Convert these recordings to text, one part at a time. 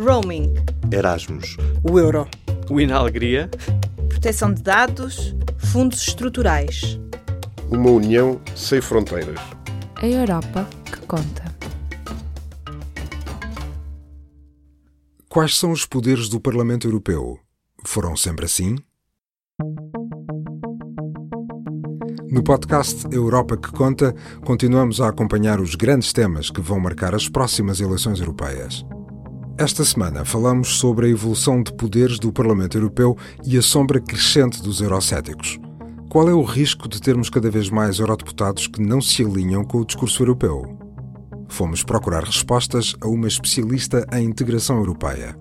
Roaming. Erasmus. O euro. O Inalegria. Proteção de dados. Fundos estruturais. Uma união sem fronteiras. A Europa que conta. Quais são os poderes do Parlamento Europeu? Foram sempre assim? No podcast Europa que Conta, continuamos a acompanhar os grandes temas que vão marcar as próximas eleições europeias. Esta semana falamos sobre a evolução de poderes do Parlamento Europeu e a sombra crescente dos eurocéticos. Qual é o risco de termos cada vez mais eurodeputados que não se alinham com o discurso europeu? Fomos procurar respostas a uma especialista em integração europeia.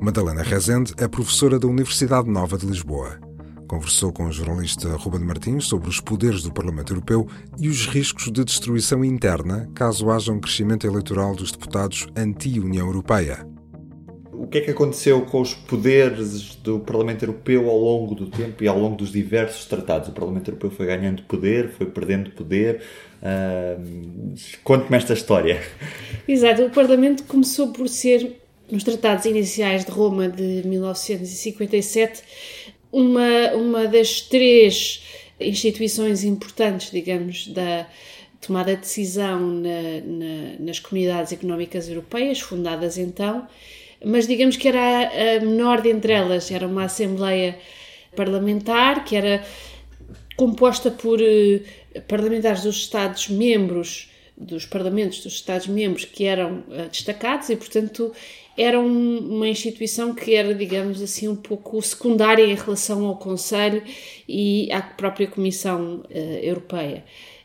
Madalena Rezende é professora da Universidade Nova de Lisboa conversou com o jornalista Ruben Martins sobre os poderes do Parlamento Europeu e os riscos de destruição interna caso haja um crescimento eleitoral dos deputados anti-União Europeia. Que é que aconteceu com os poderes do Parlamento Europeu ao longo do tempo e ao longo dos diversos tratados? O Parlamento Europeu foi ganhando poder, foi perdendo poder. Uh, Conte-me esta história. Exato, o Parlamento começou por ser, nos tratados iniciais de Roma de 1957, uma, uma das três instituições importantes, digamos, da tomada de decisão na, na, nas comunidades económicas europeias, fundadas então, mas digamos que era a, menor dentre elas, era uma Assembleia Parlamentar que era composta por uh, parlamentares dos Estados-membros, dos parlamentos dos Estados-membros que eram uh, destacados e, portanto, era um, uma instituição que era, digamos assim, um pouco secundária em relação ao Conselho e à própria Comissão uh, Europeia.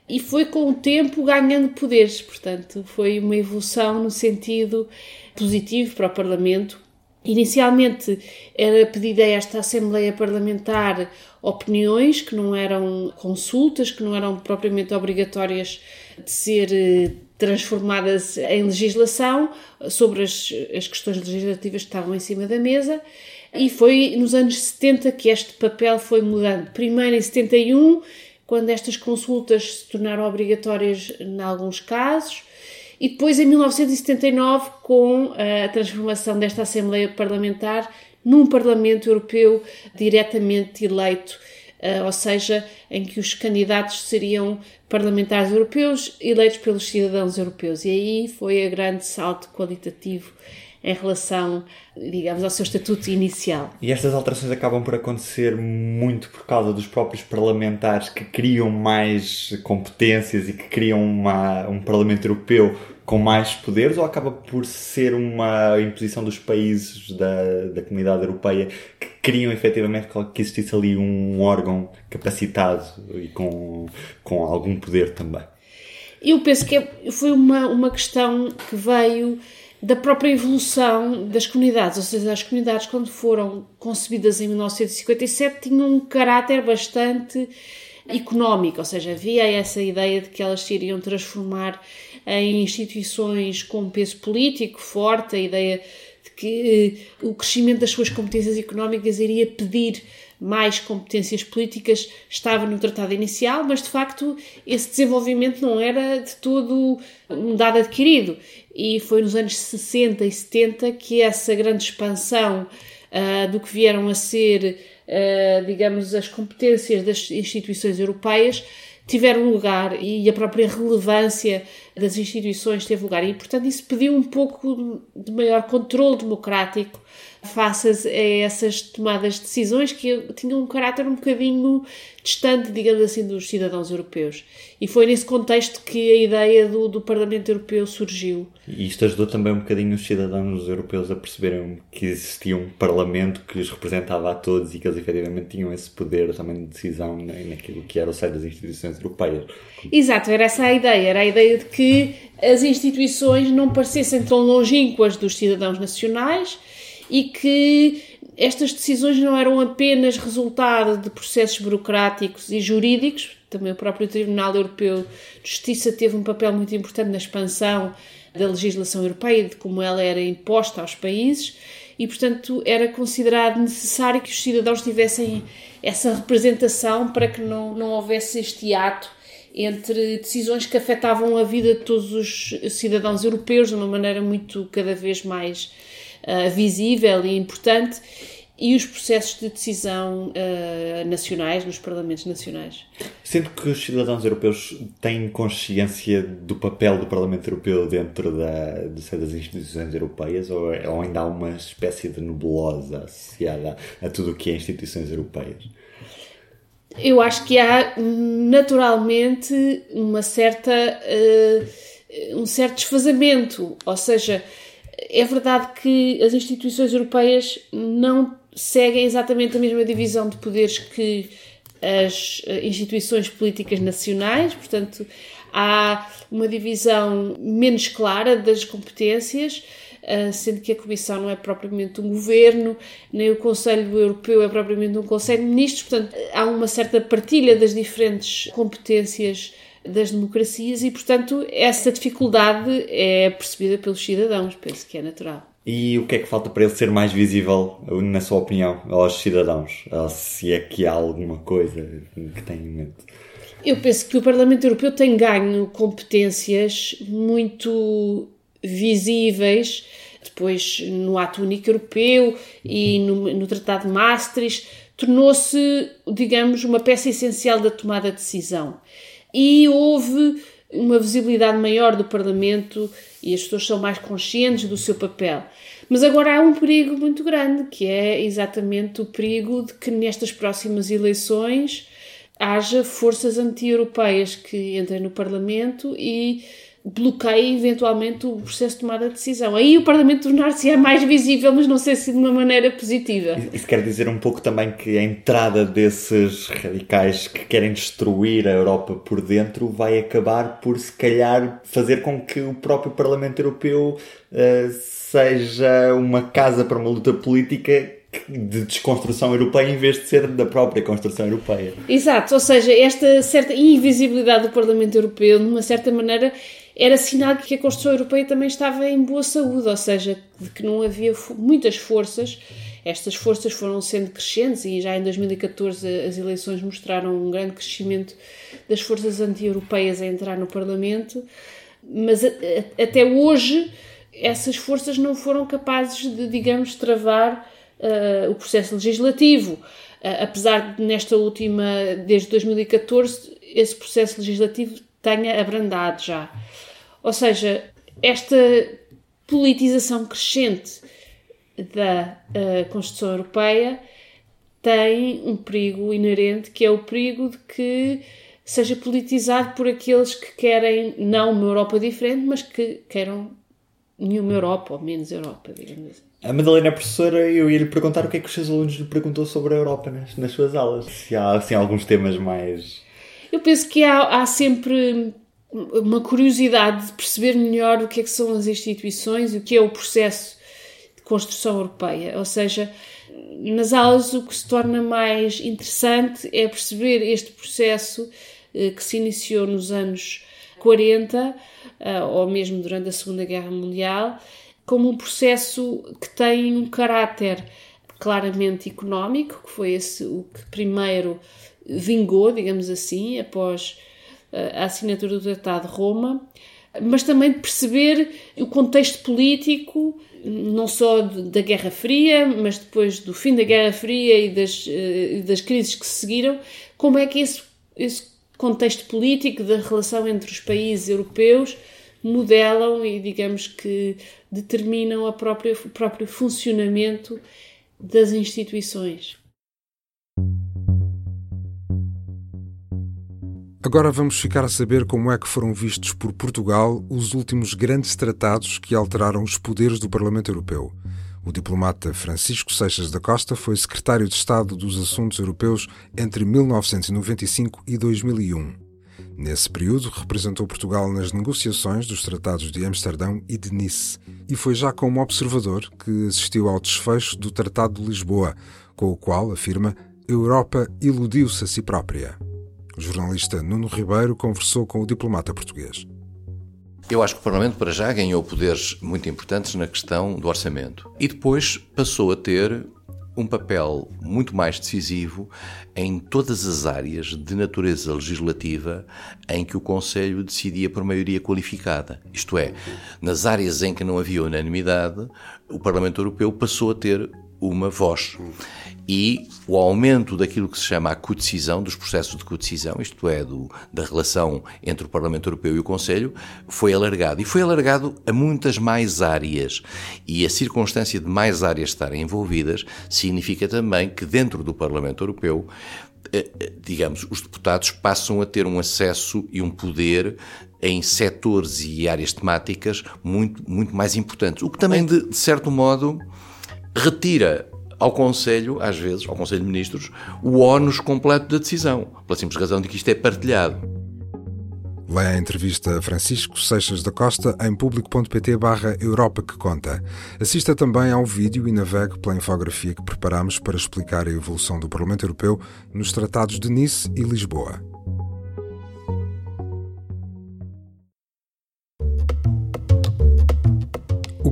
E foi com o tempo ganhando poderes, portanto, foi uma evolução no sentido positivo para o Parlamento. Inicialmente era pedida a esta Assembleia Parlamentar opiniões que não eram consultas, que não eram propriamente obrigatórias de ser eh, transformadas em legislação sobre as, as questões legislativas que estavam em cima da mesa. E foi nos anos 70 que este papel foi mudando. Primeiro em 71, quando estas consultas se tornaram obrigatórias em alguns casos, e depois em 1979, com a transformação desta Assembleia Parlamentar num Parlamento Europeu diretamente eleito uh, ou seja, em que os candidatos seriam parlamentares europeus eleitos pelos cidadãos europeus. E aí foi a grande salto qualitativo em relação, digamos, ao seu estatuto inicial. E estas alterações acabam por acontecer muito por causa dos próprios parlamentares que criam mais competências e que criam uma, um Parlamento Europeu com mais poderes ou acaba por ser uma imposição dos países da, da comunidade europeia que criam efetivamente que existisse ali um órgão capacitado e com, com algum poder também? Eu penso que é, foi uma, uma questão que veio da própria evolução das comunidades, ou seja, as comunidades quando foram concebidas em 1957 tinham um caráter bastante económico, ou seja, havia essa ideia de que elas se iriam transformar em instituições com peso político forte, a ideia de que eh, o crescimento das suas competências económicas iria pedir mais competências políticas estava no tratado inicial, mas de facto esse desenvolvimento não era de todo um dado adquirido. E foi nos anos 60 e 70 que essa grande expansão uh, do que vieram a ser, uh, digamos, as competências das instituições europeias tiveram lugar e a própria relevância das instituições teve lugar. E, portanto, isso pediu um pouco de maior controle democrático face a essas tomadas de decisões que tinham um caráter um bocadinho distante, digamos assim, dos cidadãos europeus. E foi nesse contexto que a ideia do, do Parlamento Europeu surgiu. E isto ajudou também um bocadinho os cidadãos europeus a perceberem que existia um Parlamento que os representava a todos e que eles efetivamente tinham esse poder também de decisão naquilo que era o seio das instituições europeias. Exato, era essa a ideia. Era a ideia de que as instituições não parecessem tão longínquas dos cidadãos nacionais e que estas decisões não eram apenas resultado de processos burocráticos e jurídicos, também o próprio Tribunal Europeu de Justiça teve um papel muito importante na expansão da legislação europeia, de como ela era imposta aos países, e portanto era considerado necessário que os cidadãos tivessem essa representação para que não, não houvesse este ato entre decisões que afetavam a vida de todos os cidadãos europeus de uma maneira muito cada vez mais uh, visível e importante e os processos de decisão uh, nacionais, nos parlamentos nacionais. Sendo que os cidadãos europeus têm consciência do papel do Parlamento Europeu dentro da, das instituições europeias ou, ou, ainda há uma espécie de nebulosa associada a, a tudo o que é instituições europeias? Eu acho que há naturalmente uma certa, uh, um certo desfazamento, ou seja, é verdade que as instituições europeias não seguem exatamente a mesma divisão de poderes que as eh, instituições políticas nacionais, portanto, há uma divisão menos clara das competências, eh, sendo que a Comissão não é propriamente um governo, nem o Conselho Europeu é propriamente um Conselho de Ministros, portanto, há uma certa partilha das diferentes competências das democracias e, portanto, essa dificuldade é percebida pelos cidadãos, penso que é natural. E o que é que falta para ele ser mais visível, na sua opinião, aos cidadãos? Ou se é que há alguma coisa que tem em mente? Eu penso que o Parlamento Europeu tem ganho competências muito visíveis depois no Ato Único Europeu e no, no Tratado de Maastricht, tornou-se, digamos, uma peça essencial da tomada de decisão. E houve uma visibilidade maior do Parlamento e as pessoas são mais conscientes do seu papel. Mas agora há um perigo muito grande, que é exatamente o perigo de que nestas próximas eleições haja forças anti-europeias que entrem no Parlamento e bloqueiem eventualmente o processo de tomada de decisão. Aí o Parlamento tornar-se é mais visível, mas não sei se de uma maneira positiva. Isso quer dizer um pouco também que a entrada desses radicais que querem destruir a Europa por dentro vai acabar por, se calhar, fazer com que o próprio Parlamento Europeu uh, seja uma casa para uma luta política de desconstrução europeia em vez de ser da própria construção europeia. Exato, ou seja, esta certa invisibilidade do Parlamento Europeu, de uma certa maneira, era sinal de que a construção europeia também estava em boa saúde, ou seja, de que não havia muitas forças. Estas forças foram sendo crescentes e já em 2014 as eleições mostraram um grande crescimento das forças anti-europeias a entrar no Parlamento, mas até hoje essas forças não foram capazes de, digamos, travar uh, o processo legislativo. Uh, apesar de nesta última, desde 2014, esse processo legislativo tenha abrandado já. Ou seja, esta politização crescente da uh, Constituição Europeia tem um perigo inerente, que é o perigo de que seja politizado por aqueles que querem não uma Europa diferente, mas que queiram nenhuma Europa ou menos Europa, digamos assim. A Madalena é professora eu ia lhe perguntar o que é que os seus alunos lhe perguntou sobre a Europa nas, nas suas aulas. Se há assim, alguns temas mais. Eu penso que há, há sempre uma curiosidade de perceber melhor o que é que são as instituições e o que é o processo de construção europeia. Ou seja, nas aulas o que se torna mais interessante é perceber este processo eh, que se iniciou nos anos 40 eh, ou mesmo durante a Segunda Guerra Mundial como um processo que tem um caráter claramente económico, que foi esse o que primeiro vingou, digamos assim, após a assinatura do Tratado de Roma, mas também de perceber o contexto político, não só da Guerra Fria, mas depois do fim da Guerra Fria e das, eh, das crises que se seguiram, como é que esse, esse contexto político da relação entre os países europeus modelam e, digamos que, determinam a própria, o próprio funcionamento das instituições. Agora vamos ficar a saber como é que foram vistos por Portugal os últimos grandes tratados que alteraram os poderes do Parlamento Europeu. O diplomata Francisco Seixas da Costa foi secretário de Estado dos Assuntos Europeus entre 1995 e 2001. Nesse período, representou Portugal nas negociações dos tratados de Amsterdão e de Nice e foi já como observador que assistiu ao desfecho do Tratado de Lisboa, com o qual, afirma, a Europa iludiu-se a si própria. O jornalista Nuno Ribeiro conversou com o diplomata português. Eu acho que o Parlamento, para já, ganhou poderes muito importantes na questão do orçamento. E depois passou a ter um papel muito mais decisivo em todas as áreas de natureza legislativa em que o Conselho decidia por maioria qualificada. Isto é, nas áreas em que não havia unanimidade, o Parlamento Europeu passou a ter uma voz. E o aumento daquilo que se chama a codecisão, dos processos de codecisão, isto é, do, da relação entre o Parlamento Europeu e o Conselho, foi alargado. E foi alargado a muitas mais áreas. E a circunstância de mais áreas estarem envolvidas significa também que dentro do Parlamento Europeu eh, eh, digamos, os deputados passam a ter um acesso e um poder em setores e áreas temáticas muito, muito mais importantes. O que também, de, de certo modo, retira ao Conselho, às vezes, ao Conselho de Ministros, o ónus completo da decisão, pela simples razão de que isto é partilhado. Leia a entrevista a Francisco Seixas da Costa em público.pt barra Europa que conta. Assista também ao vídeo e navegue pela infografia que preparamos para explicar a evolução do Parlamento Europeu nos tratados de Nice e Lisboa.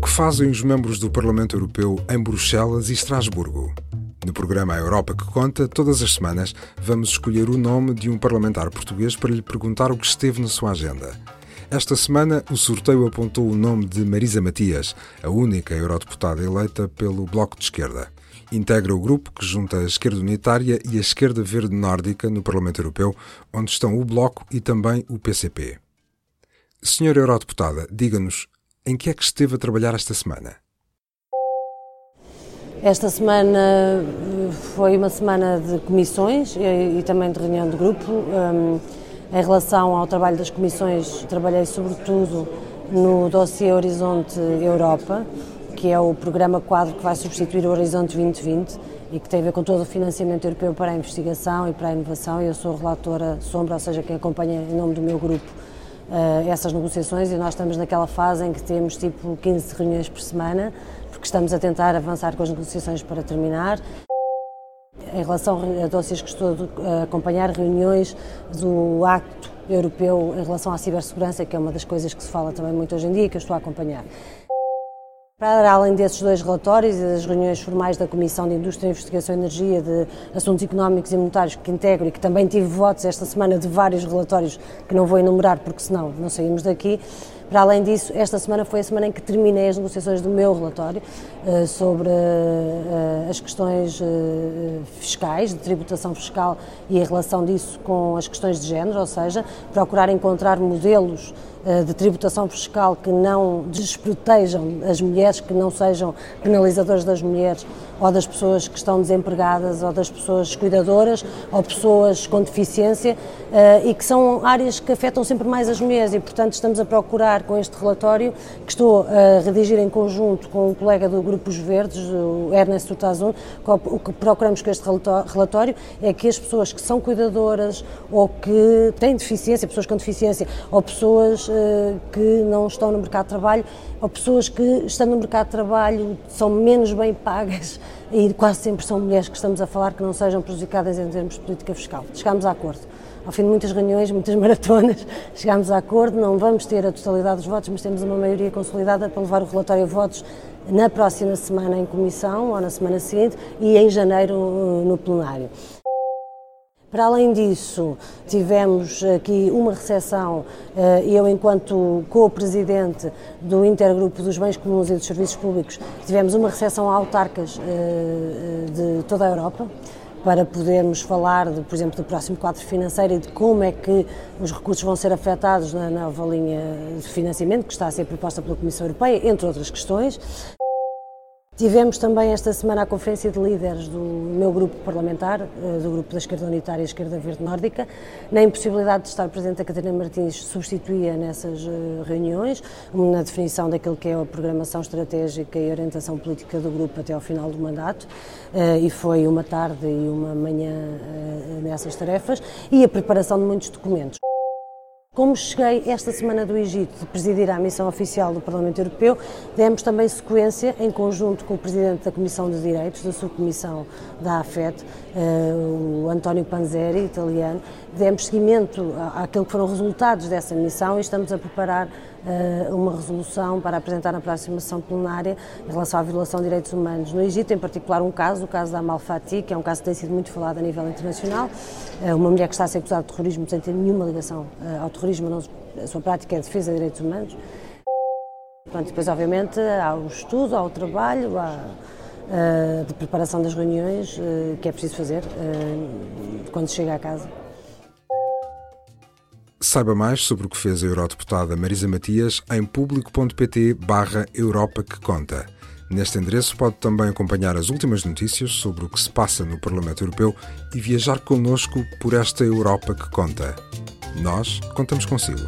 Que fazem os membros do Parlamento Europeu em Bruxelas e Estrasburgo? No programa A Europa que Conta, todas as semanas, vamos escolher o nome de um parlamentar português para lhe perguntar o que esteve na sua agenda. Esta semana, o sorteio apontou o nome de Marisa Matias, a única eurodeputada eleita pelo Bloco de Esquerda. Integra o grupo que junta a esquerda unitária e a esquerda verde nórdica no Parlamento Europeu, onde estão o Bloco e também o PCP. Senhora Eurodeputada, diga-nos em que é que esteve a trabalhar esta semana? Esta semana eh, foi uma semana de comissões e, e também de reunião de grupo. Um, em relação ao trabalho das comissões, trabalhei sobretudo no dossiê Horizonte Europa, que é o programa quadro que vai substituir o Horizonte 2020 e que tem a ver com todo o financiamento europeu para a investigação e para a inovação. Eu sou relatora sombra, ou seja, quem acompanha em nome do meu grupo uh, essas negociações e nós estamos naquela fase em que temos tipo 15 reuniões por semana, porque estamos a tentar avançar com as negociações para terminar. Em relação a dossiês que estou a acompanhar, reuniões do Acto Europeu em relação à cibersegurança, que é uma das coisas que se fala também muito hoje em dia e que eu estou a acompanhar. Para além desses dois relatórios e das reuniões formais da Comissão de Indústria, Investigação e Energia, de Assuntos Económicos e Monetários que integro e que também tive votos esta semana de vários relatórios que não vou enumerar porque senão não saímos daqui, para além disso, esta semana foi a semana em que terminei as negociações do meu relatório uh, sobre uh, as questões uh, fiscais, de tributação fiscal e a relação disso com as questões de género, ou seja, procurar encontrar modelos de tributação fiscal que não desprotejam as mulheres, que não sejam penalizadores das mulheres ou das pessoas que estão desempregadas ou das pessoas cuidadoras ou pessoas com deficiência e que são áreas que afetam sempre mais as mulheres e, portanto, estamos a procurar com este relatório, que estou a redigir em conjunto com um colega do Grupo Os Verdes, o Ernesto Tazun. O que procuramos com este relatório é que as pessoas que são cuidadoras ou que têm deficiência, pessoas com deficiência, ou pessoas eh, que não estão no mercado de trabalho, ou pessoas que estão no mercado de trabalho são menos bem pagas e quase sempre são mulheres que estamos a falar que não sejam prejudicadas em termos de política fiscal. Chegámos a acordo ao fim de muitas reuniões, muitas maratonas, chegámos a acordo, não vamos ter a totalidade dos votos, mas temos uma maioria consolidada para levar o relatório a votos na próxima semana em comissão ou na semana seguinte e em janeiro no plenário. Para além disso, tivemos aqui uma recepção, eh, eu enquanto co-presidente do Intergrupo dos Bens Comuns e dos Serviços Públicos, tivemos uma recepção a autarcas eh, de toda a Europa, para podermos falar, de, por exemplo, do próximo quadro financeiro e de como é que os recursos vão ser afetados na nova linha de financiamento que está a ser proposta pela Comissão Europeia, entre outras questões. Tivemos também esta semana a conferência de líderes do meu grupo parlamentar, eh, do grupo da Esquerda Unitária e Esquerda Verde Nórdica. Na impossibilidade de estar presente, a Catarina Martins substituía nessas eh, reuniões, na definição daquilo que é a programação estratégica e orientação política do grupo até ao final do mandato. Eh, e foi uma tarde e uma manhã nessas tarefas e a preparação de muitos documentos. Como cheguei esta semana do Egito de presidir a missão oficial do Parlamento Europeu, demos também sequência, em conjunto com o Presidente da Comissão de Direitos, da Subcomissão da AFET, eh, António Panzeri, italiano, demos seguimento àquilo que foram os resultados dessa missão e estamos a preparar uh, uma resolução para apresentar na próxima sessão plenária em relação à violação de direitos humanos no Egito, em particular um caso, o caso da Amal que é um caso que tem sido muito falado a nível internacional, uh, uma mulher que está a ser acusada de terrorismo sem ter nenhuma ligação uh, ao terrorismo, não, a sua prática é defesa de direitos humanos. Portanto, depois, obviamente, há o estudo, há o trabalho, há de preparação das reuniões que é preciso fazer quando chega à casa. Saiba mais sobre o que fez a eurodeputada Marisa Matias em público.pt barra Europa que conta. Neste endereço pode também acompanhar as últimas notícias sobre o que se passa no Parlamento Europeu e viajar connosco por esta Europa que conta. Nós contamos consigo.